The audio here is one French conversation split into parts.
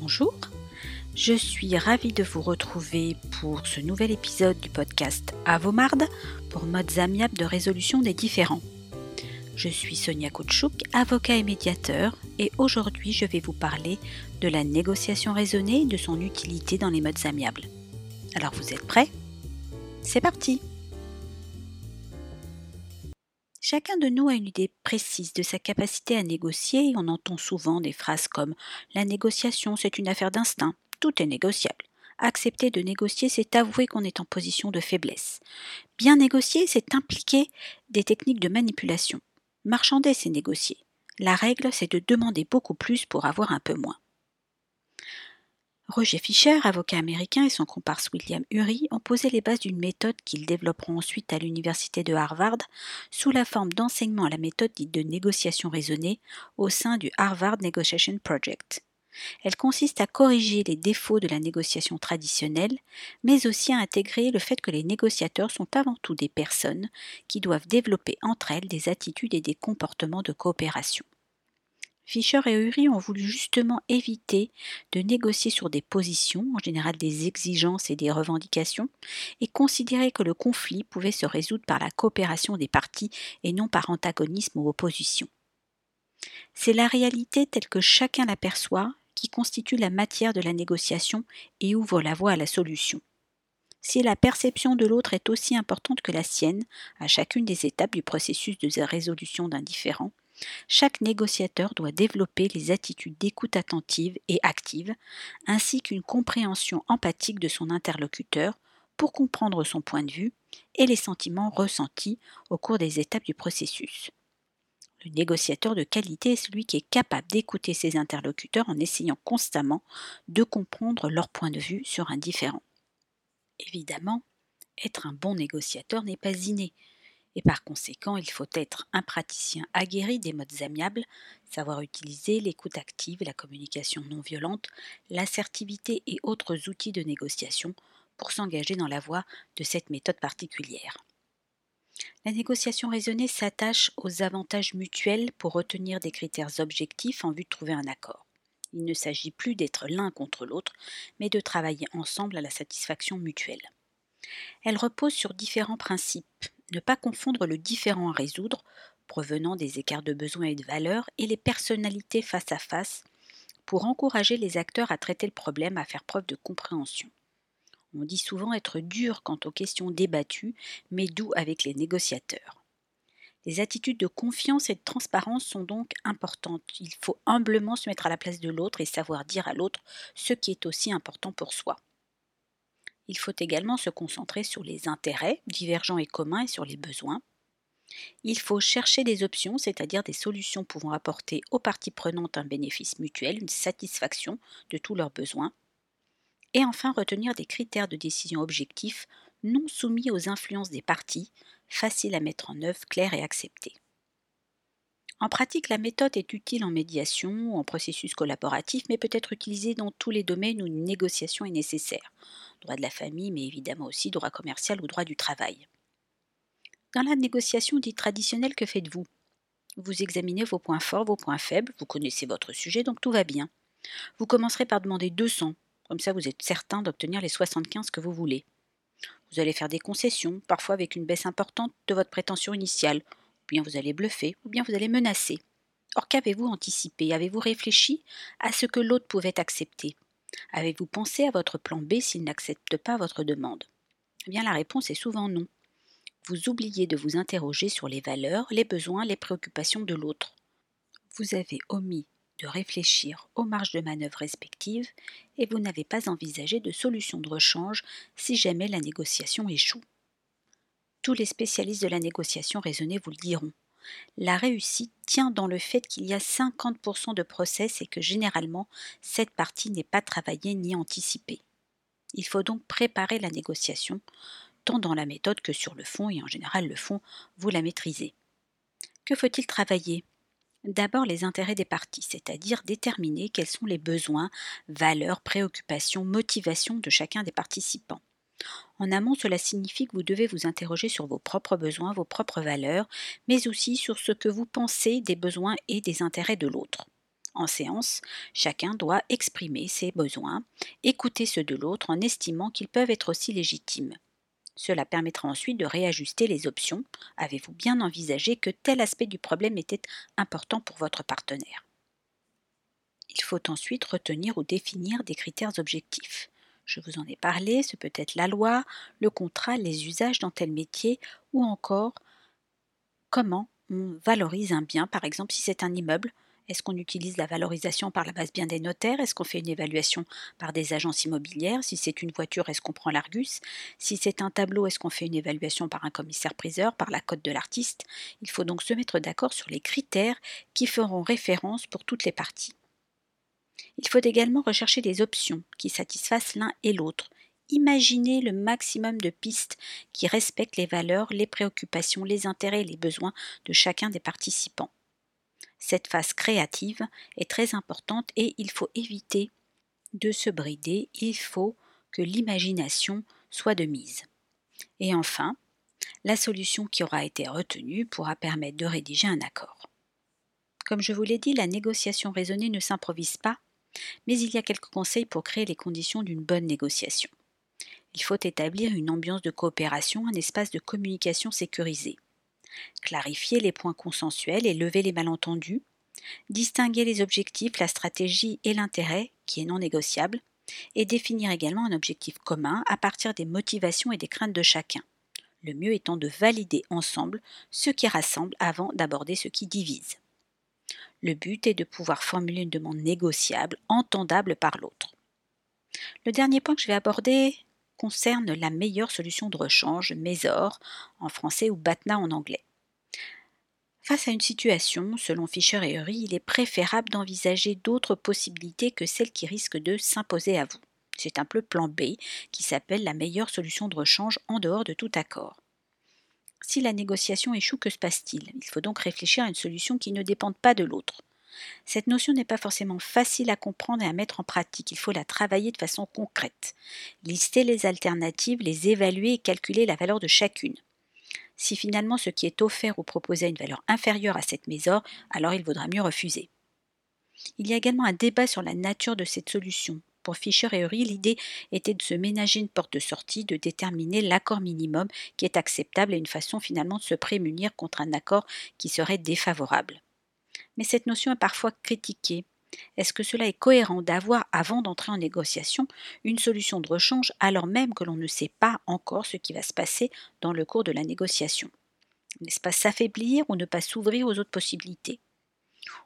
Bonjour, je suis ravie de vous retrouver pour ce nouvel épisode du podcast Avomarde pour modes amiables de résolution des différends. Je suis Sonia Koutchouk, avocat et médiateur, et aujourd'hui je vais vous parler de la négociation raisonnée et de son utilité dans les modes amiables. Alors vous êtes prêts? C'est parti Chacun de nous a une idée précise de sa capacité à négocier et on entend souvent des phrases comme La négociation, c'est une affaire d'instinct, tout est négociable. Accepter de négocier, c'est avouer qu'on est en position de faiblesse. Bien négocier, c'est impliquer des techniques de manipulation. Marchander, c'est négocier. La règle, c'est de demander beaucoup plus pour avoir un peu moins. Roger Fischer, avocat américain, et son comparse William Ury ont posé les bases d'une méthode qu'ils développeront ensuite à l'université de Harvard sous la forme d'enseignement à la méthode dite de négociation raisonnée au sein du Harvard Negotiation Project. Elle consiste à corriger les défauts de la négociation traditionnelle, mais aussi à intégrer le fait que les négociateurs sont avant tout des personnes qui doivent développer entre elles des attitudes et des comportements de coopération. Fischer et Uri ont voulu justement éviter de négocier sur des positions, en général des exigences et des revendications, et considérer que le conflit pouvait se résoudre par la coopération des parties et non par antagonisme ou opposition. C'est la réalité telle que chacun l'aperçoit qui constitue la matière de la négociation et ouvre la voie à la solution. Si la perception de l'autre est aussi importante que la sienne à chacune des étapes du processus de résolution d'un différend, chaque négociateur doit développer les attitudes d'écoute attentive et active, ainsi qu'une compréhension empathique de son interlocuteur pour comprendre son point de vue et les sentiments ressentis au cours des étapes du processus. Le négociateur de qualité est celui qui est capable d'écouter ses interlocuteurs en essayant constamment de comprendre leur point de vue sur un différent. Évidemment, être un bon négociateur n'est pas inné, et par conséquent il faut être un praticien aguerri des modes amiables, savoir utiliser l'écoute active, la communication non violente, l'assertivité et autres outils de négociation pour s'engager dans la voie de cette méthode particulière. La négociation raisonnée s'attache aux avantages mutuels pour retenir des critères objectifs en vue de trouver un accord. Il ne s'agit plus d'être l'un contre l'autre, mais de travailler ensemble à la satisfaction mutuelle. Elle repose sur différents principes. Ne pas confondre le différent à résoudre, provenant des écarts de besoins et de valeurs, et les personnalités face à face, pour encourager les acteurs à traiter le problème, à faire preuve de compréhension. On dit souvent être dur quant aux questions débattues, mais doux avec les négociateurs. Les attitudes de confiance et de transparence sont donc importantes. Il faut humblement se mettre à la place de l'autre et savoir dire à l'autre ce qui est aussi important pour soi. Il faut également se concentrer sur les intérêts, divergents et communs, et sur les besoins. Il faut chercher des options, c'est-à-dire des solutions pouvant apporter aux parties prenantes un bénéfice mutuel, une satisfaction de tous leurs besoins et enfin retenir des critères de décision objectifs non soumis aux influences des parties, faciles à mettre en œuvre, clairs et acceptés. En pratique, la méthode est utile en médiation ou en processus collaboratif, mais peut être utilisée dans tous les domaines où une négociation est nécessaire. Droit de la famille, mais évidemment aussi droit commercial ou droit du travail. Dans la négociation dite traditionnelle, que faites-vous? Vous examinez vos points forts, vos points faibles, vous connaissez votre sujet, donc tout va bien. Vous commencerez par demander 200, comme ça, vous êtes certain d'obtenir les 75 que vous voulez. Vous allez faire des concessions, parfois avec une baisse importante de votre prétention initiale, bien vous allez bluffer, ou bien vous allez menacer. Or, qu'avez-vous anticipé? Avez-vous réfléchi à ce que l'autre pouvait accepter? Avez-vous pensé à votre plan B s'il n'accepte pas votre demande? Eh bien, la réponse est souvent non. Vous oubliez de vous interroger sur les valeurs, les besoins, les préoccupations de l'autre. Vous avez omis de réfléchir aux marges de manœuvre respectives et vous n'avez pas envisagé de solution de rechange si jamais la négociation échoue. Tous les spécialistes de la négociation raisonnée vous le diront. La réussite tient dans le fait qu'il y a 50% de process et que généralement cette partie n'est pas travaillée ni anticipée. Il faut donc préparer la négociation, tant dans la méthode que sur le fond, et en général le fond, vous la maîtrisez. Que faut-il travailler? D'abord les intérêts des parties, c'est-à-dire déterminer quels sont les besoins, valeurs, préoccupations, motivations de chacun des participants. En amont, cela signifie que vous devez vous interroger sur vos propres besoins, vos propres valeurs, mais aussi sur ce que vous pensez des besoins et des intérêts de l'autre. En séance, chacun doit exprimer ses besoins, écouter ceux de l'autre en estimant qu'ils peuvent être aussi légitimes. Cela permettra ensuite de réajuster les options. Avez-vous bien envisagé que tel aspect du problème était important pour votre partenaire? Il faut ensuite retenir ou définir des critères objectifs. Je vous en ai parlé, ce peut être la loi, le contrat, les usages dans tel métier ou encore comment on valorise un bien, par exemple si c'est un immeuble, est-ce qu'on utilise la valorisation par la base bien des notaires? Est-ce qu'on fait une évaluation par des agences immobilières? Si c'est une voiture, est-ce qu'on prend l'Argus? Si c'est un tableau, est-ce qu'on fait une évaluation par un commissaire-priseur, par la cote de l'artiste? Il faut donc se mettre d'accord sur les critères qui feront référence pour toutes les parties. Il faut également rechercher des options qui satisfassent l'un et l'autre. Imaginez le maximum de pistes qui respectent les valeurs, les préoccupations, les intérêts et les besoins de chacun des participants. Cette phase créative est très importante et il faut éviter de se brider, il faut que l'imagination soit de mise. Et enfin, la solution qui aura été retenue pourra permettre de rédiger un accord. Comme je vous l'ai dit, la négociation raisonnée ne s'improvise pas, mais il y a quelques conseils pour créer les conditions d'une bonne négociation. Il faut établir une ambiance de coopération, un espace de communication sécurisé clarifier les points consensuels et lever les malentendus, distinguer les objectifs, la stratégie et l'intérêt, qui est non négociable, et définir également un objectif commun à partir des motivations et des craintes de chacun, le mieux étant de valider ensemble ce qui rassemble avant d'aborder ce qui divise. Le but est de pouvoir formuler une demande négociable, entendable par l'autre. Le dernier point que je vais aborder concerne la meilleure solution de rechange, Mésor en français ou BATNA en anglais. Face à une situation, selon Fischer et Eury, il est préférable d'envisager d'autres possibilités que celles qui risquent de s'imposer à vous. C'est un peu plan B qui s'appelle la meilleure solution de rechange en dehors de tout accord. Si la négociation échoue, que se passe-t-il? Il faut donc réfléchir à une solution qui ne dépende pas de l'autre. Cette notion n'est pas forcément facile à comprendre et à mettre en pratique, il faut la travailler de façon concrète. Lister les alternatives, les évaluer et calculer la valeur de chacune. Si finalement ce qui est offert ou proposé a une valeur inférieure à cette mésor, alors il vaudra mieux refuser. Il y a également un débat sur la nature de cette solution. Pour Fischer et Eury, l'idée était de se ménager une porte de sortie, de déterminer l'accord minimum qui est acceptable et une façon finalement de se prémunir contre un accord qui serait défavorable. Mais cette notion est parfois critiquée. Est-ce que cela est cohérent d'avoir, avant d'entrer en négociation, une solution de rechange alors même que l'on ne sait pas encore ce qui va se passer dans le cours de la négociation? N'est-ce pas s'affaiblir ou ne pas s'ouvrir aux autres possibilités?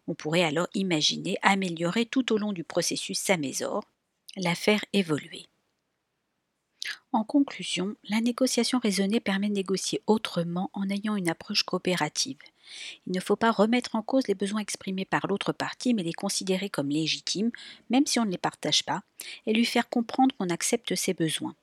On pourrait alors imaginer améliorer tout au long du processus sa mésor, la faire évoluer. En conclusion, la négociation raisonnée permet de négocier autrement en ayant une approche coopérative. Il ne faut pas remettre en cause les besoins exprimés par l'autre partie, mais les considérer comme légitimes, même si on ne les partage pas, et lui faire comprendre qu'on accepte ses besoins.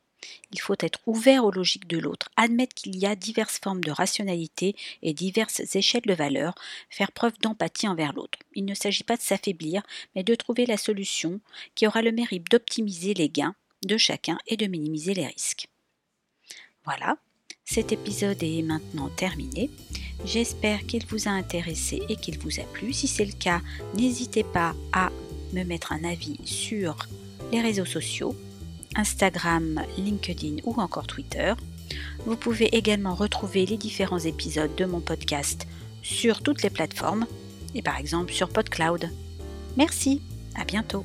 Il faut être ouvert aux logiques de l'autre, admettre qu'il y a diverses formes de rationalité et diverses échelles de valeur, faire preuve d'empathie envers l'autre. Il ne s'agit pas de s'affaiblir, mais de trouver la solution qui aura le mérite d'optimiser les gains de chacun et de minimiser les risques. Voilà, cet épisode est maintenant terminé. J'espère qu'il vous a intéressé et qu'il vous a plu. Si c'est le cas, n'hésitez pas à me mettre un avis sur les réseaux sociaux, Instagram, LinkedIn ou encore Twitter. Vous pouvez également retrouver les différents épisodes de mon podcast sur toutes les plateformes et par exemple sur PodCloud. Merci, à bientôt.